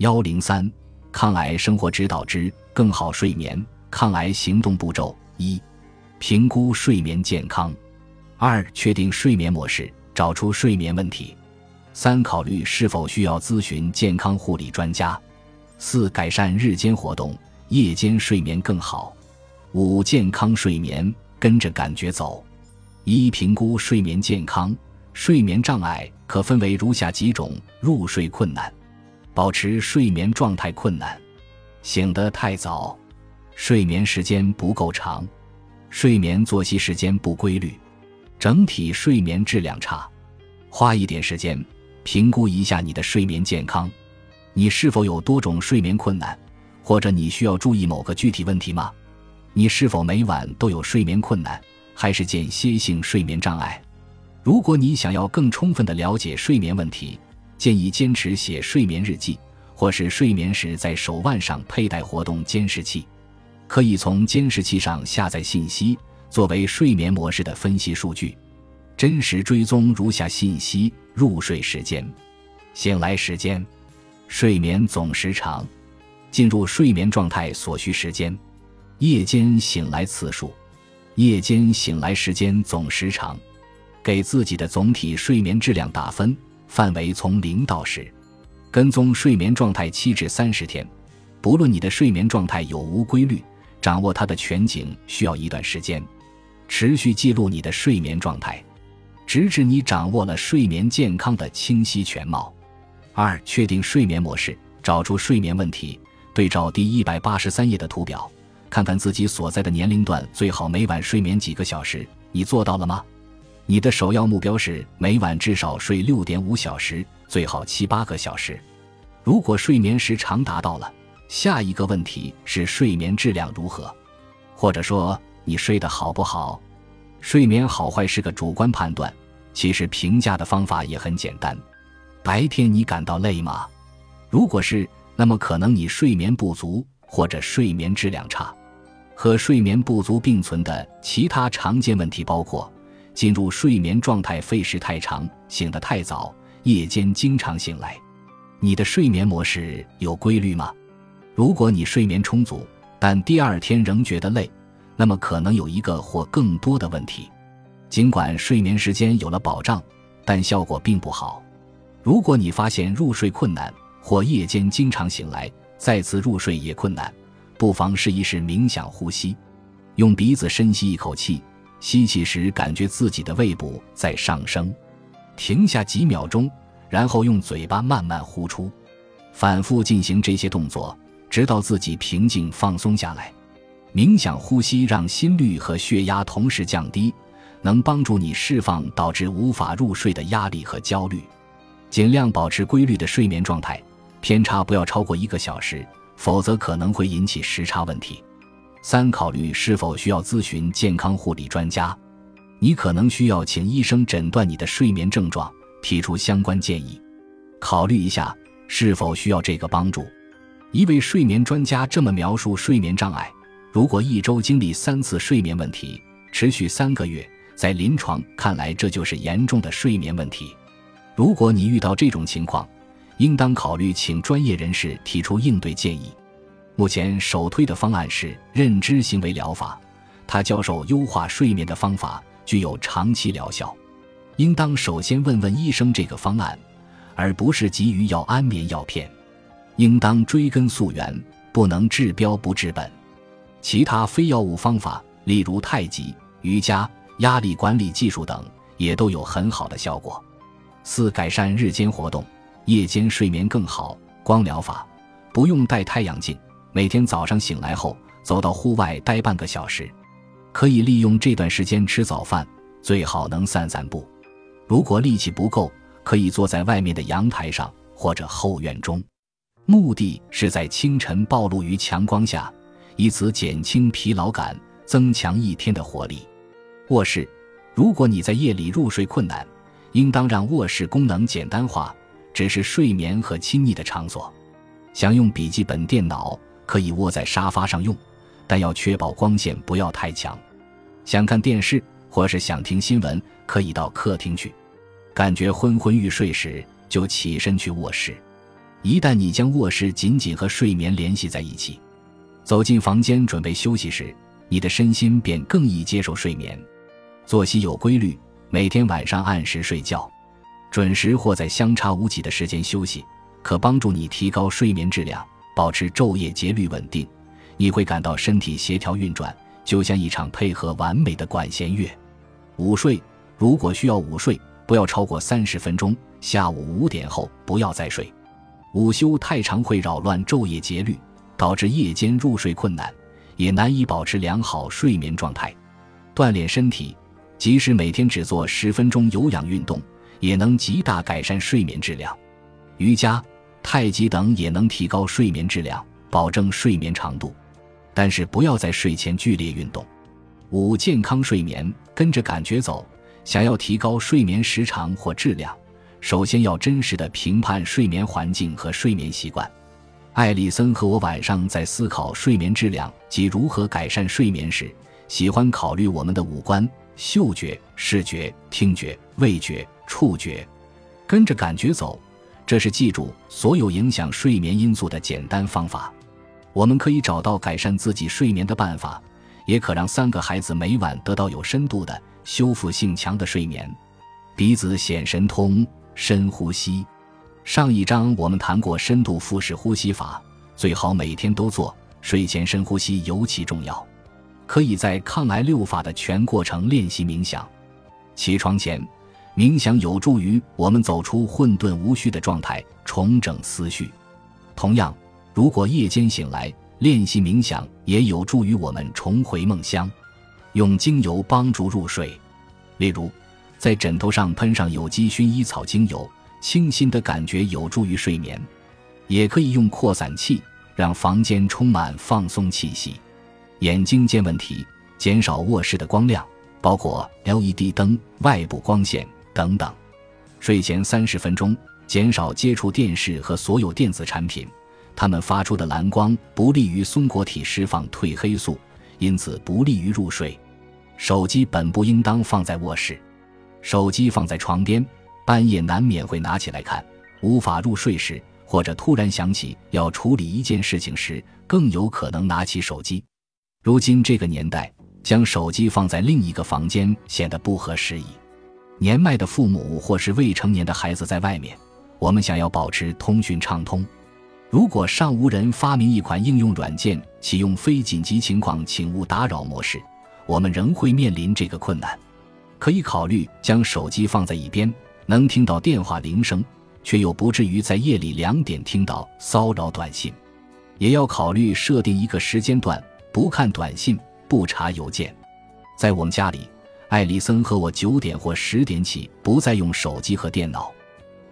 幺零三，抗癌生活指导之更好睡眠抗癌行动步骤：一、评估睡眠健康；二、确定睡眠模式，找出睡眠问题；三、考虑是否需要咨询健康护理专家；四、改善日间活动，夜间睡眠更好；五、健康睡眠，跟着感觉走。一、评估睡眠健康，睡眠障碍可分为如下几种：入睡困难。保持睡眠状态困难，醒得太早，睡眠时间不够长，睡眠作息时间不规律，整体睡眠质量差。花一点时间评估一下你的睡眠健康，你是否有多种睡眠困难，或者你需要注意某个具体问题吗？你是否每晚都有睡眠困难，还是间歇性睡眠障碍？如果你想要更充分的了解睡眠问题，建议坚持写睡眠日记，或是睡眠时在手腕上佩戴活动监视器，可以从监视器上下载信息，作为睡眠模式的分析数据。真实追踪如下信息：入睡时间、醒来时间、睡眠总时长、进入睡眠状态所需时间、夜间醒来次数、夜间醒来时间总时长。给自己的总体睡眠质量打分。范围从零到十，跟踪睡眠状态七至三十天，不论你的睡眠状态有无规律，掌握它的全景需要一段时间。持续记录你的睡眠状态，直至你掌握了睡眠健康的清晰全貌。二、确定睡眠模式，找出睡眠问题。对照第一百八十三页的图表，看看自己所在的年龄段最好每晚睡眠几个小时，你做到了吗？你的首要目标是每晚至少睡六点五小时，最好七八个小时。如果睡眠时长达到了，下一个问题是睡眠质量如何，或者说你睡得好不好？睡眠好坏是个主观判断，其实评价的方法也很简单。白天你感到累吗？如果是，那么可能你睡眠不足或者睡眠质量差。和睡眠不足并存的其他常见问题包括。进入睡眠状态费时太长，醒得太早，夜间经常醒来。你的睡眠模式有规律吗？如果你睡眠充足，但第二天仍觉得累，那么可能有一个或更多的问题。尽管睡眠时间有了保障，但效果并不好。如果你发现入睡困难或夜间经常醒来，再次入睡也困难，不妨试一试冥想呼吸，用鼻子深吸一口气。吸气时，感觉自己的胃部在上升，停下几秒钟，然后用嘴巴慢慢呼出，反复进行这些动作，直到自己平静放松下来。冥想呼吸让心率和血压同时降低，能帮助你释放导致无法入睡的压力和焦虑。尽量保持规律的睡眠状态，偏差不要超过一个小时，否则可能会引起时差问题。三、考虑是否需要咨询健康护理专家，你可能需要请医生诊断你的睡眠症状，提出相关建议。考虑一下是否需要这个帮助。一位睡眠专家这么描述睡眠障碍：如果一周经历三次睡眠问题，持续三个月，在临床看来这就是严重的睡眠问题。如果你遇到这种情况，应当考虑请专业人士提出应对建议。目前首推的方案是认知行为疗法，他教授优化睡眠的方法，具有长期疗效。应当首先问问医生这个方案，而不是急于要安眠药片。应当追根溯源，不能治标不治本。其他非药物方法，例如太极、瑜伽、压力管理技术等，也都有很好的效果。四、改善日间活动，夜间睡眠更好。光疗法，不用戴太阳镜。每天早上醒来后，走到户外待半个小时，可以利用这段时间吃早饭，最好能散散步。如果力气不够，可以坐在外面的阳台上或者后院中，目的是在清晨暴露于强光下，以此减轻疲劳感，增强一天的活力。卧室，如果你在夜里入睡困难，应当让卧室功能简单化，只是睡眠和亲昵的场所。想用笔记本电脑。可以窝在沙发上用，但要确保光线不要太强。想看电视或是想听新闻，可以到客厅去。感觉昏昏欲睡时，就起身去卧室。一旦你将卧室紧紧和睡眠联系在一起，走进房间准备休息时，你的身心便更易接受睡眠。作息有规律，每天晚上按时睡觉，准时或在相差无几的时间休息，可帮助你提高睡眠质量，保持昼夜节律稳定。你会感到身体协调运转，就像一场配合完美的管弦乐。午睡，如果需要午睡，不要超过三十分钟。下午五点后不要再睡。午休太长会扰乱昼夜节律，导致夜间入睡困难，也难以保持良好睡眠状态。锻炼身体，即使每天只做十分钟有氧运动，也能极大改善睡眠质量。瑜伽、太极等也能提高睡眠质量，保证睡眠长度。但是不要在睡前剧烈运动。五、健康睡眠，跟着感觉走。想要提高睡眠时长或质量。首先要真实的评判睡眠环境和睡眠习惯。艾丽森和我晚上在思考睡眠质量及如何改善睡眠时，喜欢考虑我们的五官：嗅觉、视觉、听觉、味觉、触觉。跟着感觉走，这是记住所有影响睡眠因素的简单方法。我们可以找到改善自己睡眠的办法，也可让三个孩子每晚得到有深度的、修复性强的睡眠。鼻子显神通。深呼吸。上一章我们谈过深度腹式呼吸法，最好每天都做。睡前深呼吸尤其重要，可以在抗癌六法的全过程练习冥想。起床前冥想有助于我们走出混沌无序的状态，重整思绪。同样，如果夜间醒来练习冥想，也有助于我们重回梦乡。用精油帮助入睡，例如。在枕头上喷上有机薰衣草精油，清新的感觉有助于睡眠。也可以用扩散器，让房间充满放松气息。眼睛见问题，减少卧室的光亮，包括 LED 灯、外部光线等等。睡前三十分钟，减少接触电视和所有电子产品，它们发出的蓝光不利于松果体释放褪黑素，因此不利于入睡。手机本不应当放在卧室。手机放在床边，半夜难免会拿起来看。无法入睡时，或者突然想起要处理一件事情时，更有可能拿起手机。如今这个年代，将手机放在另一个房间显得不合时宜。年迈的父母或是未成年的孩子在外面，我们想要保持通讯畅通。如果尚无人发明一款应用软件，启用非紧急情况请勿打扰模式，我们仍会面临这个困难。可以考虑将手机放在一边，能听到电话铃声，却又不至于在夜里两点听到骚扰短信。也要考虑设定一个时间段，不看短信，不查邮件。在我们家里，艾里森和我九点或十点起不再用手机和电脑。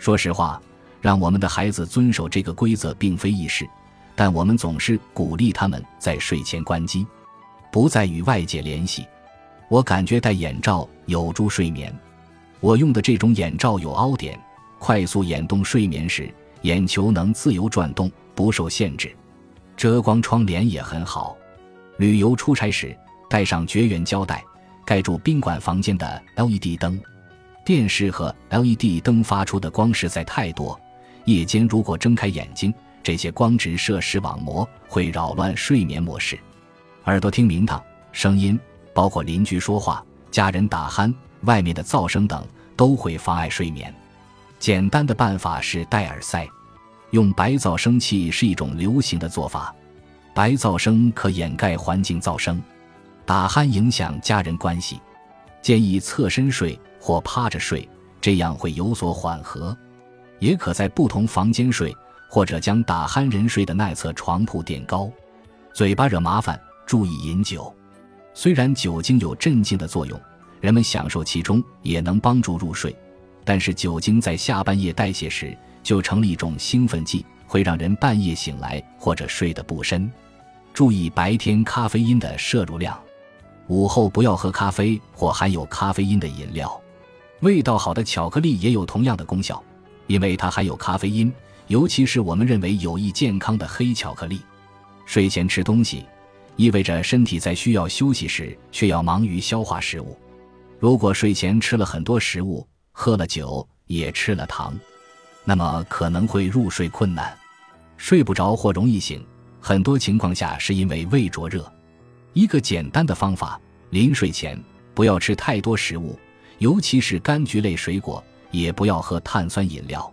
说实话，让我们的孩子遵守这个规则并非易事，但我们总是鼓励他们在睡前关机，不再与外界联系。我感觉戴眼罩有助睡眠。我用的这种眼罩有凹点，快速眼动睡眠时，眼球能自由转动，不受限制。遮光窗帘也很好。旅游出差时，带上绝缘胶带，盖住宾馆房间的 LED 灯。电视和 LED 灯发出的光实在太多，夜间如果睁开眼睛，这些光直射视网膜，会扰乱睡眠模式。耳朵听名堂，声音。包括邻居说话、家人打鼾、外面的噪声等，都会妨碍睡眠。简单的办法是戴耳塞，用白噪声器是一种流行的做法。白噪声可掩盖环境噪声，打鼾影响家人关系。建议侧身睡或趴着睡，这样会有所缓和。也可在不同房间睡，或者将打鼾人睡的那侧床铺垫高。嘴巴惹麻烦，注意饮酒。虽然酒精有镇静的作用，人们享受其中也能帮助入睡，但是酒精在下半夜代谢时就成了一种兴奋剂，会让人半夜醒来或者睡得不深。注意白天咖啡因的摄入量，午后不要喝咖啡或含有咖啡因的饮料。味道好的巧克力也有同样的功效，因为它含有咖啡因，尤其是我们认为有益健康的黑巧克力。睡前吃东西。意味着身体在需要休息时，却要忙于消化食物。如果睡前吃了很多食物，喝了酒，也吃了糖，那么可能会入睡困难。睡不着或容易醒，很多情况下是因为胃灼热。一个简单的方法：临睡前不要吃太多食物，尤其是柑橘类水果，也不要喝碳酸饮料。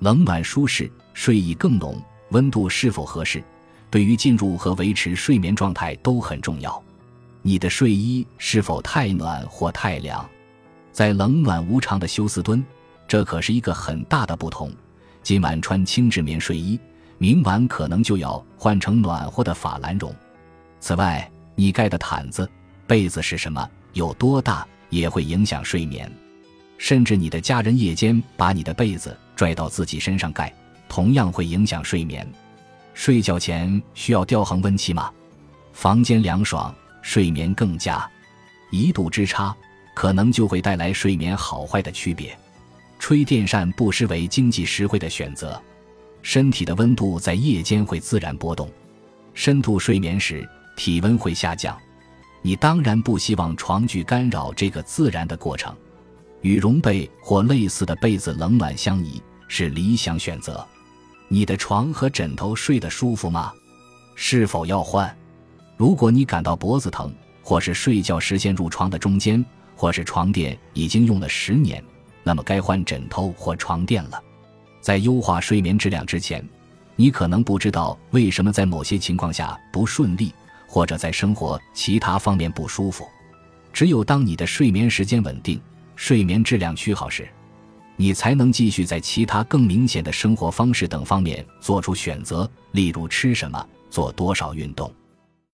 冷暖舒适，睡意更浓，温度是否合适，对于进入和维持睡眠状态都很重要。你的睡衣是否太暖或太凉？在冷暖无常的休斯敦，这可是一个很大的不同。今晚穿轻质棉睡衣，明晚可能就要换成暖和的法兰绒。此外，你盖的毯子、被子是什么，有多大，也会影响睡眠。甚至你的家人夜间把你的被子拽到自己身上盖，同样会影响睡眠。睡觉前需要吊恒温器吗？房间凉爽，睡眠更佳。一度之差，可能就会带来睡眠好坏的区别。吹电扇不失为经济实惠的选择。身体的温度在夜间会自然波动，深度睡眠时体温会下降。你当然不希望床具干扰这个自然的过程。羽绒被或类似的被子冷暖相宜是理想选择。你的床和枕头睡得舒服吗？是否要换？如果你感到脖子疼，或是睡觉时间入床的中间，或是床垫已经用了十年，那么该换枕头或床垫了。在优化睡眠质量之前，你可能不知道为什么在某些情况下不顺利，或者在生活其他方面不舒服。只有当你的睡眠时间稳定。睡眠质量趋好时，你才能继续在其他更明显的生活方式等方面做出选择，例如吃什么、做多少运动。